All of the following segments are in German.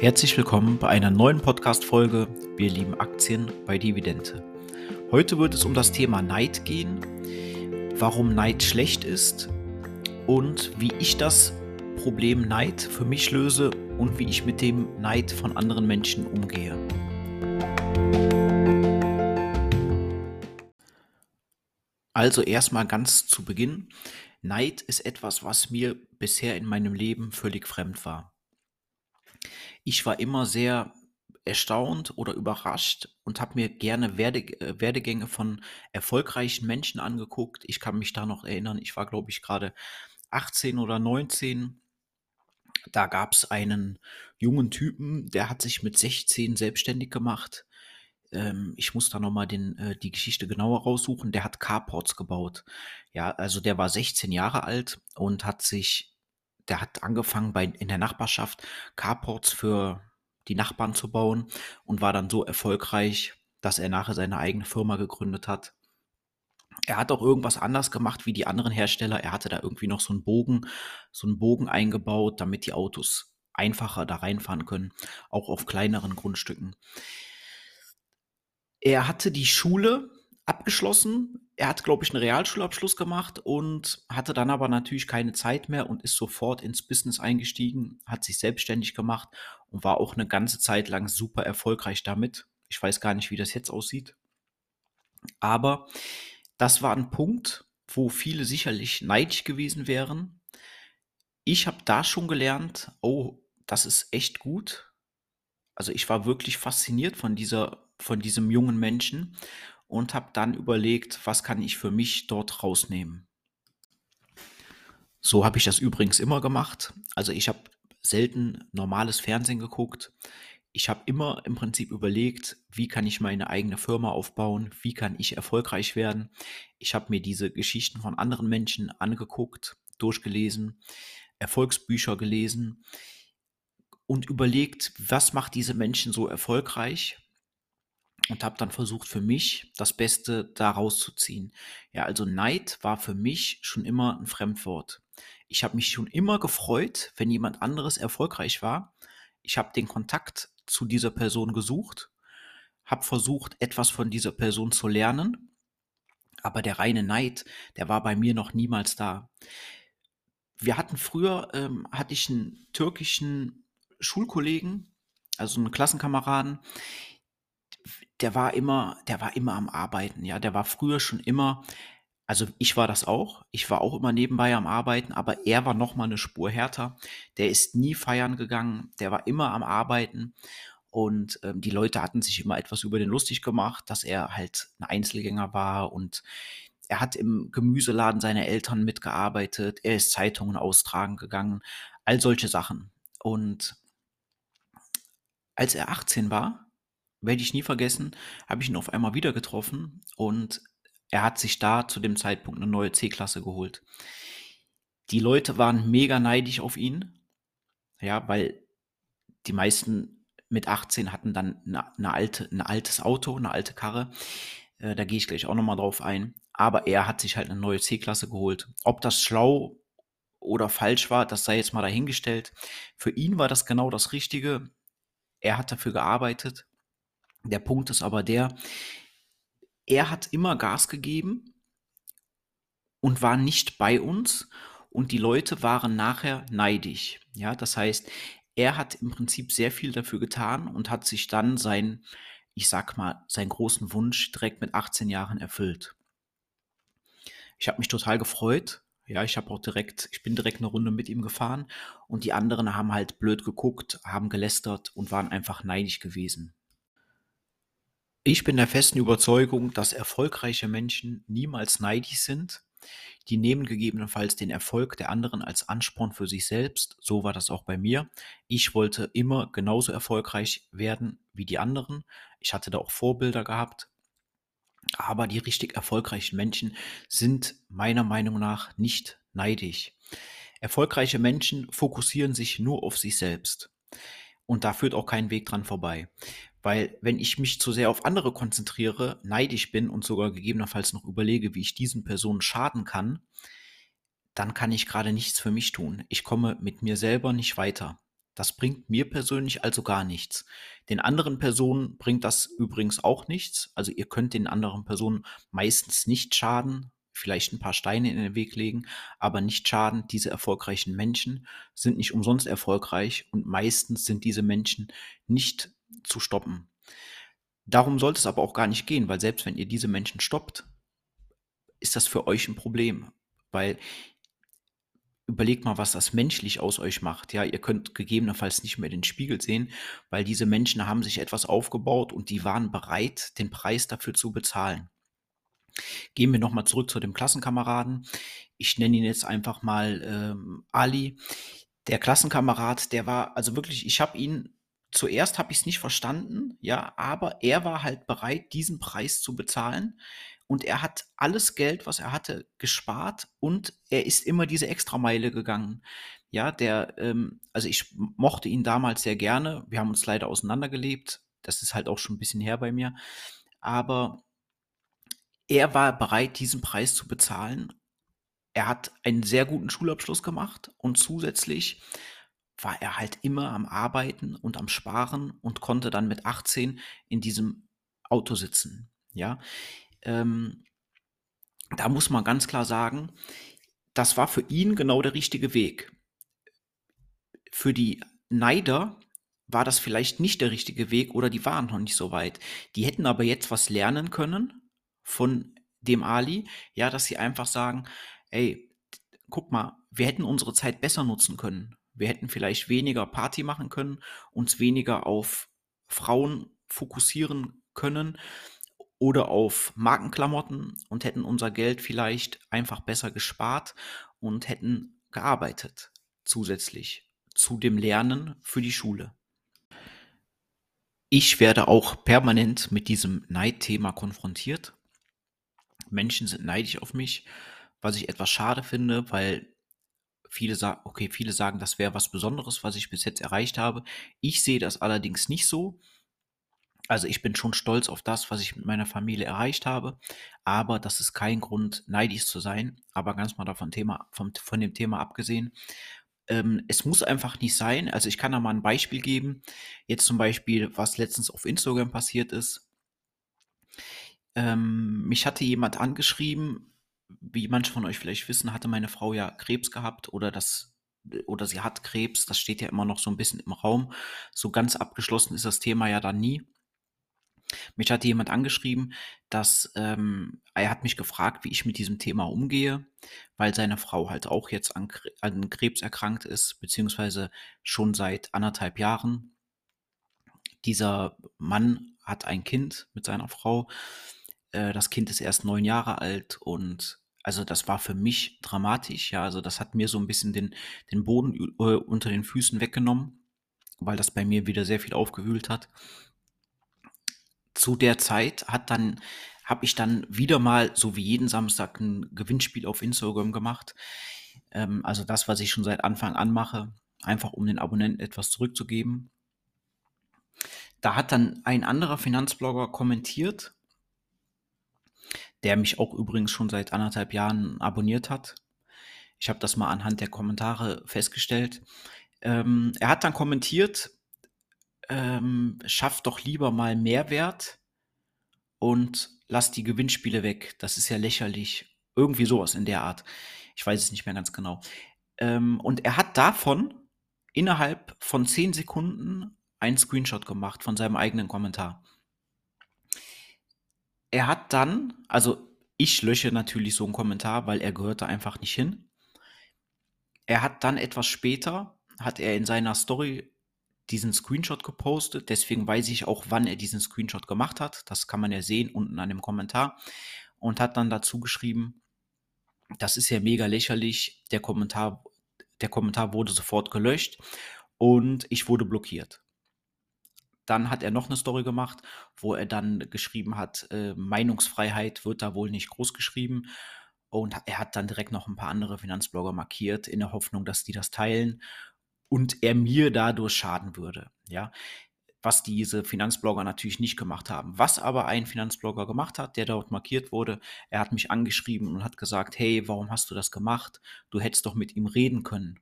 Herzlich willkommen bei einer neuen Podcast-Folge Wir lieben Aktien bei Dividende. Heute wird es um das Thema Neid gehen, warum Neid schlecht ist und wie ich das Problem Neid für mich löse und wie ich mit dem Neid von anderen Menschen umgehe. Also erstmal ganz zu Beginn. Neid ist etwas, was mir bisher in meinem Leben völlig fremd war. Ich war immer sehr erstaunt oder überrascht und habe mir gerne Werde, äh, Werdegänge von erfolgreichen Menschen angeguckt. Ich kann mich da noch erinnern, ich war, glaube ich, gerade 18 oder 19. Da gab es einen jungen Typen, der hat sich mit 16 selbstständig gemacht. Ähm, ich muss da nochmal äh, die Geschichte genauer raussuchen. Der hat Carports gebaut. Ja, also der war 16 Jahre alt und hat sich der hat angefangen bei, in der Nachbarschaft Carports für die Nachbarn zu bauen und war dann so erfolgreich, dass er nachher seine eigene Firma gegründet hat. Er hat auch irgendwas anders gemacht wie die anderen Hersteller. Er hatte da irgendwie noch so einen Bogen, so einen Bogen eingebaut, damit die Autos einfacher da reinfahren können, auch auf kleineren Grundstücken. Er hatte die Schule abgeschlossen. Er hat, glaube ich, einen Realschulabschluss gemacht und hatte dann aber natürlich keine Zeit mehr und ist sofort ins Business eingestiegen, hat sich selbstständig gemacht und war auch eine ganze Zeit lang super erfolgreich damit. Ich weiß gar nicht, wie das jetzt aussieht. Aber das war ein Punkt, wo viele sicherlich neidisch gewesen wären. Ich habe da schon gelernt, oh, das ist echt gut. Also ich war wirklich fasziniert von dieser, von diesem jungen Menschen und habe dann überlegt, was kann ich für mich dort rausnehmen. So habe ich das übrigens immer gemacht. Also ich habe selten normales Fernsehen geguckt. Ich habe immer im Prinzip überlegt, wie kann ich meine eigene Firma aufbauen, wie kann ich erfolgreich werden. Ich habe mir diese Geschichten von anderen Menschen angeguckt, durchgelesen, Erfolgsbücher gelesen und überlegt, was macht diese Menschen so erfolgreich und habe dann versucht für mich das Beste daraus zu ziehen. Ja, also Neid war für mich schon immer ein Fremdwort. Ich habe mich schon immer gefreut, wenn jemand anderes erfolgreich war. Ich habe den Kontakt zu dieser Person gesucht, habe versucht, etwas von dieser Person zu lernen, aber der reine Neid, der war bei mir noch niemals da. Wir hatten früher, ähm, hatte ich einen türkischen Schulkollegen, also einen Klassenkameraden, der war immer, der war immer am Arbeiten, ja. Der war früher schon immer, also ich war das auch. Ich war auch immer nebenbei am Arbeiten, aber er war noch mal eine Spur härter. Der ist nie feiern gegangen, der war immer am Arbeiten und ähm, die Leute hatten sich immer etwas über den lustig gemacht, dass er halt ein Einzelgänger war und er hat im Gemüseladen seiner Eltern mitgearbeitet, er ist Zeitungen austragen gegangen, all solche Sachen. Und als er 18 war, werde ich nie vergessen, habe ich ihn auf einmal wieder getroffen und er hat sich da zu dem Zeitpunkt eine neue C-Klasse geholt. Die Leute waren mega neidisch auf ihn, ja, weil die meisten mit 18 hatten dann eine, eine alte, ein altes Auto, eine alte Karre. Äh, da gehe ich gleich auch nochmal drauf ein. Aber er hat sich halt eine neue C-Klasse geholt. Ob das schlau oder falsch war, das sei jetzt mal dahingestellt. Für ihn war das genau das Richtige. Er hat dafür gearbeitet der Punkt ist aber der, er hat immer Gas gegeben und war nicht bei uns und die Leute waren nachher neidisch. Ja, das heißt, er hat im Prinzip sehr viel dafür getan und hat sich dann sein, ich sag mal, seinen großen Wunsch direkt mit 18 Jahren erfüllt. Ich habe mich total gefreut. Ja, ich habe auch direkt, ich bin direkt eine Runde mit ihm gefahren und die anderen haben halt blöd geguckt, haben gelästert und waren einfach neidisch gewesen. Ich bin der festen Überzeugung, dass erfolgreiche Menschen niemals neidisch sind. Die nehmen gegebenenfalls den Erfolg der anderen als Ansporn für sich selbst. So war das auch bei mir. Ich wollte immer genauso erfolgreich werden wie die anderen. Ich hatte da auch Vorbilder gehabt. Aber die richtig erfolgreichen Menschen sind meiner Meinung nach nicht neidisch. Erfolgreiche Menschen fokussieren sich nur auf sich selbst. Und da führt auch kein Weg dran vorbei. Weil wenn ich mich zu sehr auf andere konzentriere, neidisch bin und sogar gegebenenfalls noch überlege, wie ich diesen Personen schaden kann, dann kann ich gerade nichts für mich tun. Ich komme mit mir selber nicht weiter. Das bringt mir persönlich also gar nichts. Den anderen Personen bringt das übrigens auch nichts. Also ihr könnt den anderen Personen meistens nicht schaden, vielleicht ein paar Steine in den Weg legen, aber nicht schaden. Diese erfolgreichen Menschen sind nicht umsonst erfolgreich und meistens sind diese Menschen nicht zu stoppen. Darum sollte es aber auch gar nicht gehen, weil selbst wenn ihr diese Menschen stoppt, ist das für euch ein Problem, weil überlegt mal, was das menschlich aus euch macht. Ja, ihr könnt gegebenenfalls nicht mehr den Spiegel sehen, weil diese Menschen haben sich etwas aufgebaut und die waren bereit, den Preis dafür zu bezahlen. Gehen wir nochmal zurück zu dem Klassenkameraden. Ich nenne ihn jetzt einfach mal ähm, Ali. Der Klassenkamerad, der war, also wirklich, ich habe ihn, zuerst habe ich es nicht verstanden, ja, aber er war halt bereit, diesen Preis zu bezahlen und er hat alles Geld, was er hatte, gespart und er ist immer diese Extrameile gegangen. Ja, der, ähm, also ich mochte ihn damals sehr gerne. Wir haben uns leider auseinandergelebt. Das ist halt auch schon ein bisschen her bei mir. Aber er war bereit, diesen Preis zu bezahlen. Er hat einen sehr guten Schulabschluss gemacht und zusätzlich war er halt immer am Arbeiten und am Sparen und konnte dann mit 18 in diesem Auto sitzen. Ja, ähm, da muss man ganz klar sagen, das war für ihn genau der richtige Weg. Für die Neider war das vielleicht nicht der richtige Weg oder die waren noch nicht so weit. Die hätten aber jetzt was lernen können von dem Ali, ja, dass sie einfach sagen, ey, guck mal, wir hätten unsere Zeit besser nutzen können. Wir hätten vielleicht weniger Party machen können, uns weniger auf Frauen fokussieren können oder auf Markenklamotten und hätten unser Geld vielleicht einfach besser gespart und hätten gearbeitet zusätzlich zu dem Lernen für die Schule. Ich werde auch permanent mit diesem Neidthema konfrontiert. Menschen sind neidisch auf mich, was ich etwas schade finde, weil viele sagen, okay, viele sagen, das wäre was Besonderes, was ich bis jetzt erreicht habe. Ich sehe das allerdings nicht so. Also ich bin schon stolz auf das, was ich mit meiner Familie erreicht habe, aber das ist kein Grund, neidisch zu sein. Aber ganz mal davon Thema, vom, von dem Thema abgesehen, ähm, es muss einfach nicht sein. Also ich kann da mal ein Beispiel geben. Jetzt zum Beispiel, was letztens auf Instagram passiert ist. Ähm, mich hatte jemand angeschrieben, wie manche von euch vielleicht wissen, hatte meine Frau ja Krebs gehabt oder das oder sie hat Krebs, das steht ja immer noch so ein bisschen im Raum. So ganz abgeschlossen ist das Thema ja dann nie. Mich hatte jemand angeschrieben, dass ähm, er hat mich gefragt, wie ich mit diesem Thema umgehe, weil seine Frau halt auch jetzt an, an Krebs erkrankt ist, beziehungsweise schon seit anderthalb Jahren. Dieser Mann hat ein Kind mit seiner Frau. Äh, das Kind ist erst neun Jahre alt und also das war für mich dramatisch. Ja, also das hat mir so ein bisschen den, den Boden äh, unter den Füßen weggenommen, weil das bei mir wieder sehr viel aufgewühlt hat zu der Zeit hat dann habe ich dann wieder mal, so wie jeden Samstag, ein Gewinnspiel auf Instagram gemacht. Ähm, also das, was ich schon seit Anfang an mache, einfach um den Abonnenten etwas zurückzugeben. Da hat dann ein anderer Finanzblogger kommentiert, der mich auch übrigens schon seit anderthalb Jahren abonniert hat. Ich habe das mal anhand der Kommentare festgestellt. Ähm, er hat dann kommentiert, ähm, schafft doch lieber mal Mehrwert und lasst die Gewinnspiele weg. Das ist ja lächerlich. Irgendwie sowas in der Art. Ich weiß es nicht mehr ganz genau. Ähm, und er hat davon innerhalb von 10 Sekunden einen Screenshot gemacht von seinem eigenen Kommentar. Er hat dann, also ich lösche natürlich so einen Kommentar, weil er gehört da einfach nicht hin. Er hat dann etwas später, hat er in seiner Story diesen Screenshot gepostet. Deswegen weiß ich auch, wann er diesen Screenshot gemacht hat. Das kann man ja sehen unten an dem Kommentar. Und hat dann dazu geschrieben, das ist ja mega lächerlich. Der Kommentar, der Kommentar wurde sofort gelöscht und ich wurde blockiert. Dann hat er noch eine Story gemacht, wo er dann geschrieben hat, äh, Meinungsfreiheit wird da wohl nicht groß geschrieben. Und er hat dann direkt noch ein paar andere Finanzblogger markiert, in der Hoffnung, dass die das teilen und er mir dadurch schaden würde. Ja, was diese Finanzblogger natürlich nicht gemacht haben. Was aber ein Finanzblogger gemacht hat, der dort markiert wurde, er hat mich angeschrieben und hat gesagt, hey, warum hast du das gemacht? Du hättest doch mit ihm reden können.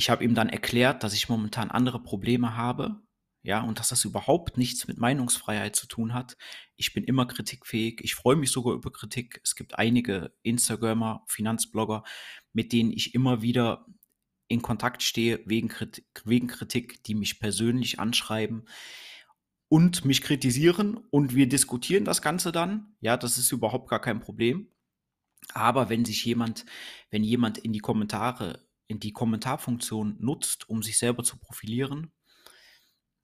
Ich habe ihm dann erklärt, dass ich momentan andere Probleme habe, ja, und dass das überhaupt nichts mit Meinungsfreiheit zu tun hat. Ich bin immer kritikfähig. Ich freue mich sogar über Kritik. Es gibt einige Instagrammer, Finanzblogger, mit denen ich immer wieder in Kontakt stehe wegen Kritik, wegen Kritik, die mich persönlich anschreiben und mich kritisieren und wir diskutieren das Ganze dann. Ja, das ist überhaupt gar kein Problem. Aber wenn sich jemand, wenn jemand in die Kommentare, die Kommentarfunktion nutzt, um sich selber zu profilieren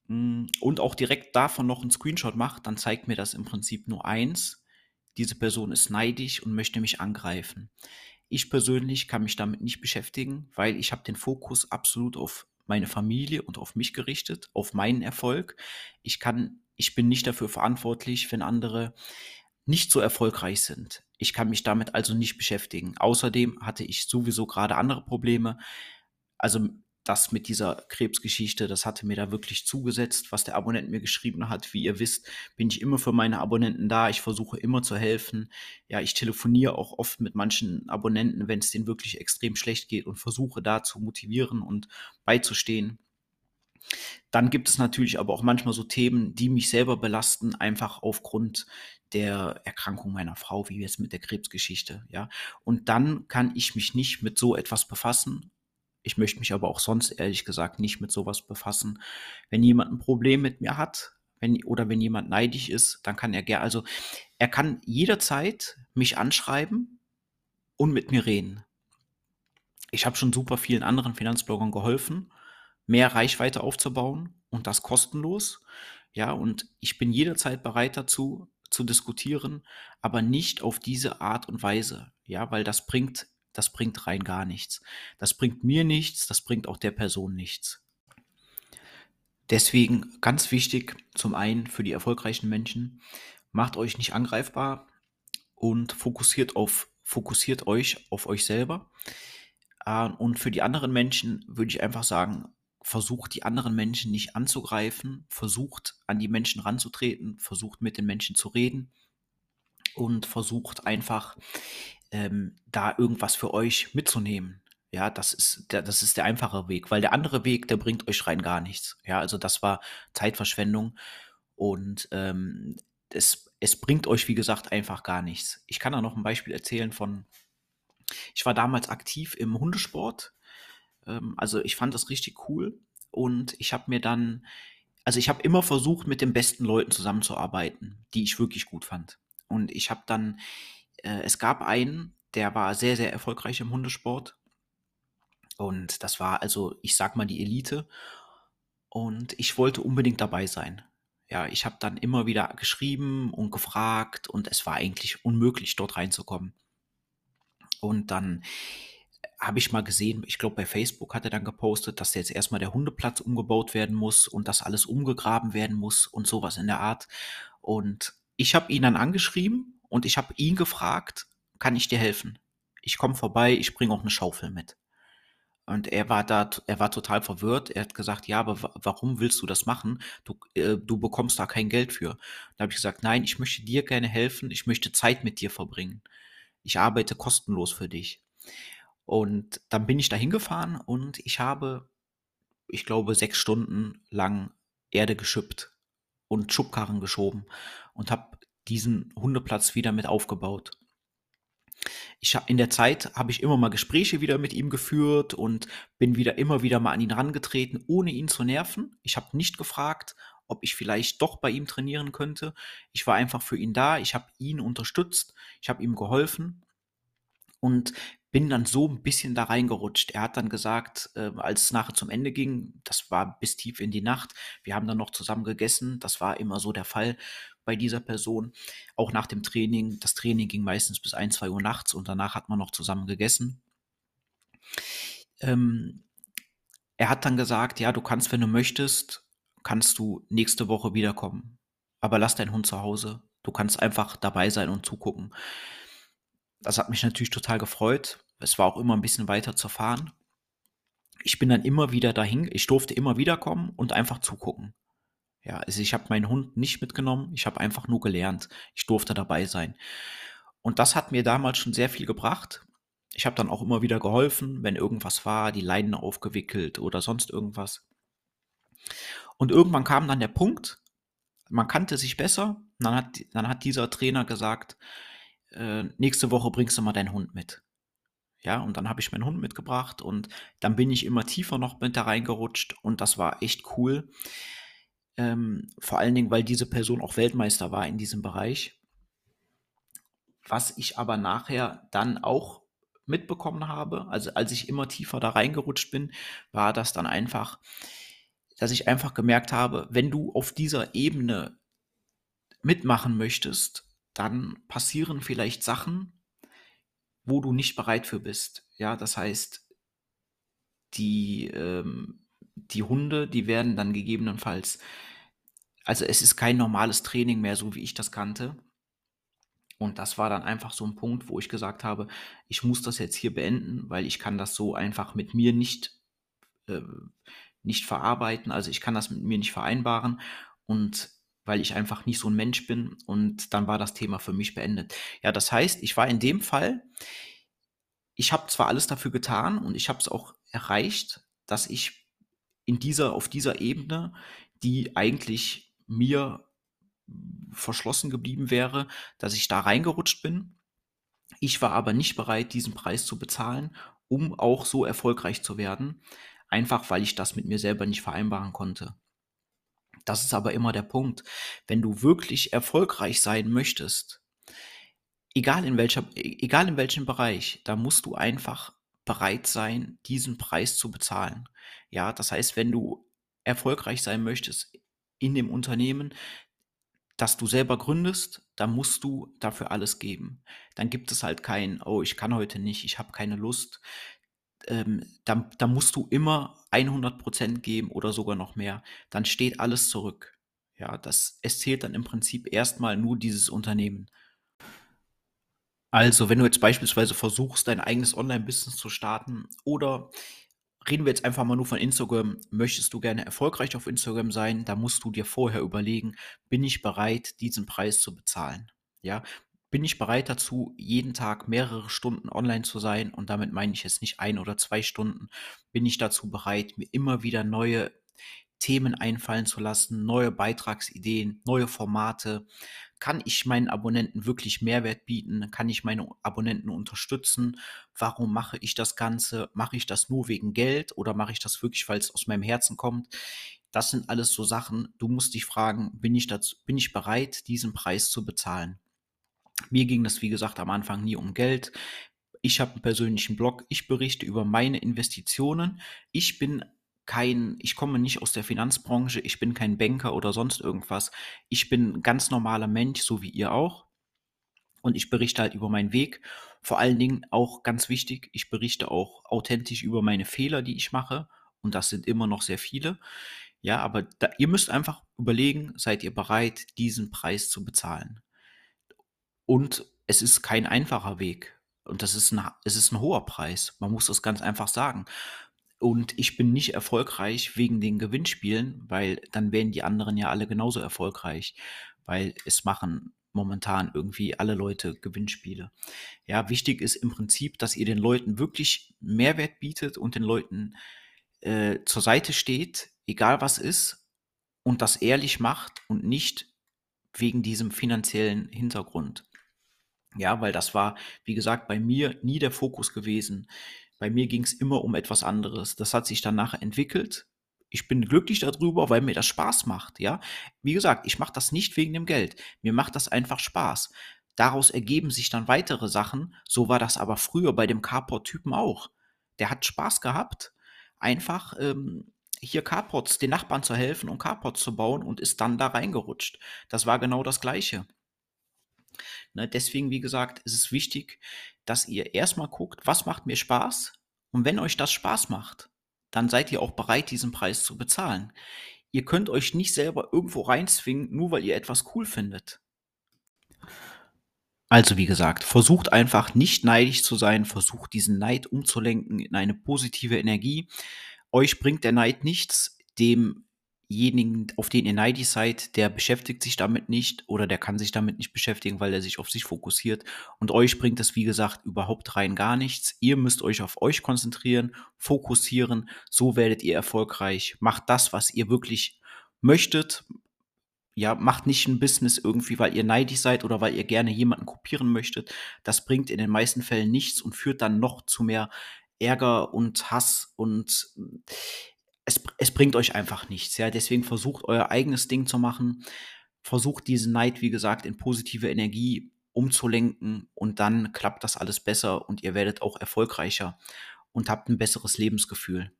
mm, und auch direkt davon noch einen Screenshot macht, dann zeigt mir das im Prinzip nur eins. Diese Person ist neidisch und möchte mich angreifen. Ich persönlich kann mich damit nicht beschäftigen, weil ich habe den Fokus absolut auf meine Familie und auf mich gerichtet, auf meinen Erfolg. Ich kann, ich bin nicht dafür verantwortlich, wenn andere nicht so erfolgreich sind. Ich kann mich damit also nicht beschäftigen. Außerdem hatte ich sowieso gerade andere Probleme. Also das mit dieser Krebsgeschichte, das hatte mir da wirklich zugesetzt, was der Abonnent mir geschrieben hat. Wie ihr wisst, bin ich immer für meine Abonnenten da. Ich versuche immer zu helfen. Ja, ich telefoniere auch oft mit manchen Abonnenten, wenn es denen wirklich extrem schlecht geht und versuche da zu motivieren und beizustehen. Dann gibt es natürlich aber auch manchmal so Themen, die mich selber belasten, einfach aufgrund der Erkrankung meiner Frau, wie jetzt mit der Krebsgeschichte, ja. Und dann kann ich mich nicht mit so etwas befassen ich möchte mich aber auch sonst ehrlich gesagt nicht mit sowas befassen. Wenn jemand ein Problem mit mir hat, wenn, oder wenn jemand neidisch ist, dann kann er gerne, also er kann jederzeit mich anschreiben und mit mir reden. Ich habe schon super vielen anderen Finanzbloggern geholfen, mehr Reichweite aufzubauen und das kostenlos. Ja, und ich bin jederzeit bereit dazu zu diskutieren, aber nicht auf diese Art und Weise. Ja, weil das bringt das bringt rein gar nichts. Das bringt mir nichts, das bringt auch der Person nichts. Deswegen ganz wichtig, zum einen für die erfolgreichen Menschen, macht euch nicht angreifbar und fokussiert auf fokussiert euch auf euch selber. Äh, und für die anderen Menschen würde ich einfach sagen, versucht die anderen Menschen nicht anzugreifen, versucht an die Menschen ranzutreten, versucht mit den Menschen zu reden und versucht einfach ähm, da irgendwas für euch mitzunehmen. Ja, das ist, der, das ist der einfache Weg, weil der andere Weg, der bringt euch rein gar nichts. Ja, also das war Zeitverschwendung und ähm, es, es bringt euch, wie gesagt, einfach gar nichts. Ich kann da noch ein Beispiel erzählen von, ich war damals aktiv im Hundesport. Ähm, also ich fand das richtig cool und ich habe mir dann, also ich habe immer versucht, mit den besten Leuten zusammenzuarbeiten, die ich wirklich gut fand. Und ich habe dann äh, es gab einen, der war sehr, sehr erfolgreich im Hundesport. Und das war also, ich sag mal, die Elite. Und ich wollte unbedingt dabei sein. Ja, ich habe dann immer wieder geschrieben und gefragt und es war eigentlich unmöglich, dort reinzukommen. Und dann habe ich mal gesehen, ich glaube bei Facebook hat er dann gepostet, dass jetzt erstmal der Hundeplatz umgebaut werden muss und dass alles umgegraben werden muss und sowas in der Art. Und ich habe ihn dann angeschrieben und ich habe ihn gefragt, kann ich dir helfen? Ich komme vorbei, ich bringe auch eine Schaufel mit. Und er war da, er war total verwirrt. Er hat gesagt, ja, aber warum willst du das machen? Du, äh, du bekommst da kein Geld für. Da habe ich gesagt, nein, ich möchte dir gerne helfen. Ich möchte Zeit mit dir verbringen. Ich arbeite kostenlos für dich. Und dann bin ich da hingefahren und ich habe, ich glaube, sechs Stunden lang Erde geschüppt und Schubkarren geschoben und habe diesen Hundeplatz wieder mit aufgebaut. Ich hab, in der Zeit habe ich immer mal Gespräche wieder mit ihm geführt und bin wieder immer wieder mal an ihn rangetreten, ohne ihn zu nerven. Ich habe nicht gefragt, ob ich vielleicht doch bei ihm trainieren könnte. Ich war einfach für ihn da, ich habe ihn unterstützt, ich habe ihm geholfen und bin dann so ein bisschen da reingerutscht. Er hat dann gesagt, äh, als es nachher zum Ende ging, das war bis tief in die Nacht, wir haben dann noch zusammen gegessen, das war immer so der Fall bei dieser Person, auch nach dem Training. Das Training ging meistens bis 1, 2 Uhr nachts und danach hat man noch zusammen gegessen. Ähm, er hat dann gesagt, ja, du kannst, wenn du möchtest, kannst du nächste Woche wiederkommen. Aber lass deinen Hund zu Hause. Du kannst einfach dabei sein und zugucken. Das hat mich natürlich total gefreut. Es war auch immer ein bisschen weiter zu fahren. Ich bin dann immer wieder dahin, ich durfte immer wieder kommen und einfach zugucken. Ja, also ich habe meinen Hund nicht mitgenommen, ich habe einfach nur gelernt. Ich durfte dabei sein. Und das hat mir damals schon sehr viel gebracht. Ich habe dann auch immer wieder geholfen, wenn irgendwas war, die Leinen aufgewickelt oder sonst irgendwas. Und irgendwann kam dann der Punkt, man kannte sich besser. Dann hat, dann hat dieser Trainer gesagt, äh, nächste Woche bringst du mal deinen Hund mit. Ja, und dann habe ich meinen Hund mitgebracht und dann bin ich immer tiefer noch mit da reingerutscht und das war echt cool. Ähm, vor allen Dingen, weil diese Person auch Weltmeister war in diesem Bereich. Was ich aber nachher dann auch mitbekommen habe, also als ich immer tiefer da reingerutscht bin, war das dann einfach, dass ich einfach gemerkt habe, wenn du auf dieser Ebene mitmachen möchtest, dann passieren vielleicht Sachen, wo du nicht bereit für bist. Ja, das heißt, die, ähm, die Hunde, die werden dann gegebenenfalls, also es ist kein normales Training mehr, so wie ich das kannte. Und das war dann einfach so ein Punkt, wo ich gesagt habe, ich muss das jetzt hier beenden, weil ich kann das so einfach mit mir nicht, äh, nicht verarbeiten. Also ich kann das mit mir nicht vereinbaren und weil ich einfach nicht so ein Mensch bin und dann war das Thema für mich beendet. Ja, das heißt, ich war in dem Fall, ich habe zwar alles dafür getan und ich habe es auch erreicht, dass ich in dieser, auf dieser Ebene, die eigentlich mir verschlossen geblieben wäre, dass ich da reingerutscht bin. Ich war aber nicht bereit, diesen Preis zu bezahlen, um auch so erfolgreich zu werden, einfach weil ich das mit mir selber nicht vereinbaren konnte. Das ist aber immer der Punkt. Wenn du wirklich erfolgreich sein möchtest, egal in welcher, egal in welchem Bereich, da musst du einfach bereit sein, diesen Preis zu bezahlen. Ja, das heißt, wenn du erfolgreich sein möchtest in dem Unternehmen, das du selber gründest, dann musst du dafür alles geben. Dann gibt es halt kein, oh, ich kann heute nicht, ich habe keine Lust. Ähm, da, da musst du immer 100% geben oder sogar noch mehr. Dann steht alles zurück. Ja, das, es zählt dann im Prinzip erstmal nur dieses Unternehmen. Also, wenn du jetzt beispielsweise versuchst, dein eigenes Online-Business zu starten oder reden wir jetzt einfach mal nur von Instagram. Möchtest du gerne erfolgreich auf Instagram sein, da musst du dir vorher überlegen, bin ich bereit, diesen Preis zu bezahlen? Ja, bin ich bereit dazu, jeden Tag mehrere Stunden online zu sein? Und damit meine ich jetzt nicht ein oder zwei Stunden. Bin ich dazu bereit, mir immer wieder neue Themen einfallen zu lassen, neue Beitragsideen, neue Formate? Kann ich meinen Abonnenten wirklich Mehrwert bieten? Kann ich meine Abonnenten unterstützen? Warum mache ich das Ganze? Mache ich das nur wegen Geld oder mache ich das wirklich, weil es aus meinem Herzen kommt? Das sind alles so Sachen. Du musst dich fragen, bin ich dazu, bin ich bereit, diesen Preis zu bezahlen? Mir ging das, wie gesagt, am Anfang nie um Geld. Ich habe einen persönlichen Blog. Ich berichte über meine Investitionen. Ich bin kein, ich komme nicht aus der Finanzbranche, ich bin kein Banker oder sonst irgendwas. Ich bin ein ganz normaler Mensch, so wie ihr auch. Und ich berichte halt über meinen Weg. Vor allen Dingen auch ganz wichtig, ich berichte auch authentisch über meine Fehler, die ich mache. Und das sind immer noch sehr viele. Ja, aber da, ihr müsst einfach überlegen, seid ihr bereit, diesen Preis zu bezahlen? Und es ist kein einfacher Weg. Und das ist ein, es ist ein hoher Preis. Man muss das ganz einfach sagen. Und ich bin nicht erfolgreich wegen den Gewinnspielen, weil dann wären die anderen ja alle genauso erfolgreich, weil es machen momentan irgendwie alle Leute Gewinnspiele. Ja, wichtig ist im Prinzip, dass ihr den Leuten wirklich Mehrwert bietet und den Leuten äh, zur Seite steht, egal was ist, und das ehrlich macht und nicht wegen diesem finanziellen Hintergrund. Ja, weil das war, wie gesagt, bei mir nie der Fokus gewesen. Bei mir ging es immer um etwas anderes. Das hat sich dann nachher entwickelt. Ich bin glücklich darüber, weil mir das Spaß macht, ja. Wie gesagt, ich mache das nicht wegen dem Geld. Mir macht das einfach Spaß. Daraus ergeben sich dann weitere Sachen. So war das aber früher bei dem Carport-Typen auch. Der hat Spaß gehabt, einfach ähm, hier Carports, den Nachbarn zu helfen und Carports zu bauen und ist dann da reingerutscht. Das war genau das Gleiche. Ne, deswegen, wie gesagt, ist es wichtig, dass ihr erstmal guckt, was macht mir Spaß? Und wenn euch das Spaß macht, dann seid ihr auch bereit, diesen Preis zu bezahlen. Ihr könnt euch nicht selber irgendwo reinzwingen, nur weil ihr etwas cool findet. Also wie gesagt, versucht einfach nicht neidisch zu sein, versucht diesen Neid umzulenken in eine positive Energie. Euch bringt der Neid nichts, dem denjenigen, auf den ihr neidisch seid, der beschäftigt sich damit nicht oder der kann sich damit nicht beschäftigen, weil er sich auf sich fokussiert. Und euch bringt es, wie gesagt, überhaupt rein gar nichts. Ihr müsst euch auf euch konzentrieren, fokussieren. So werdet ihr erfolgreich. Macht das, was ihr wirklich möchtet. Ja, macht nicht ein Business irgendwie, weil ihr neidisch seid oder weil ihr gerne jemanden kopieren möchtet. Das bringt in den meisten Fällen nichts und führt dann noch zu mehr Ärger und Hass und es, es bringt euch einfach nichts. Ja, deswegen versucht euer eigenes Ding zu machen. Versucht diesen Neid, wie gesagt, in positive Energie umzulenken und dann klappt das alles besser und ihr werdet auch erfolgreicher und habt ein besseres Lebensgefühl.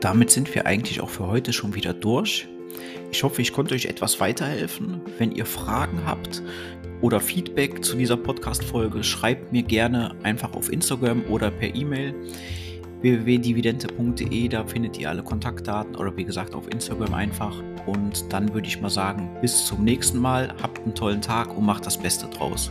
Damit sind wir eigentlich auch für heute schon wieder durch. Ich hoffe, ich konnte euch etwas weiterhelfen. Wenn ihr Fragen habt, oder Feedback zu dieser Podcast-Folge, schreibt mir gerne einfach auf Instagram oder per E-Mail www.dividende.de, da findet ihr alle Kontaktdaten oder wie gesagt auf Instagram einfach. Und dann würde ich mal sagen, bis zum nächsten Mal, habt einen tollen Tag und macht das Beste draus.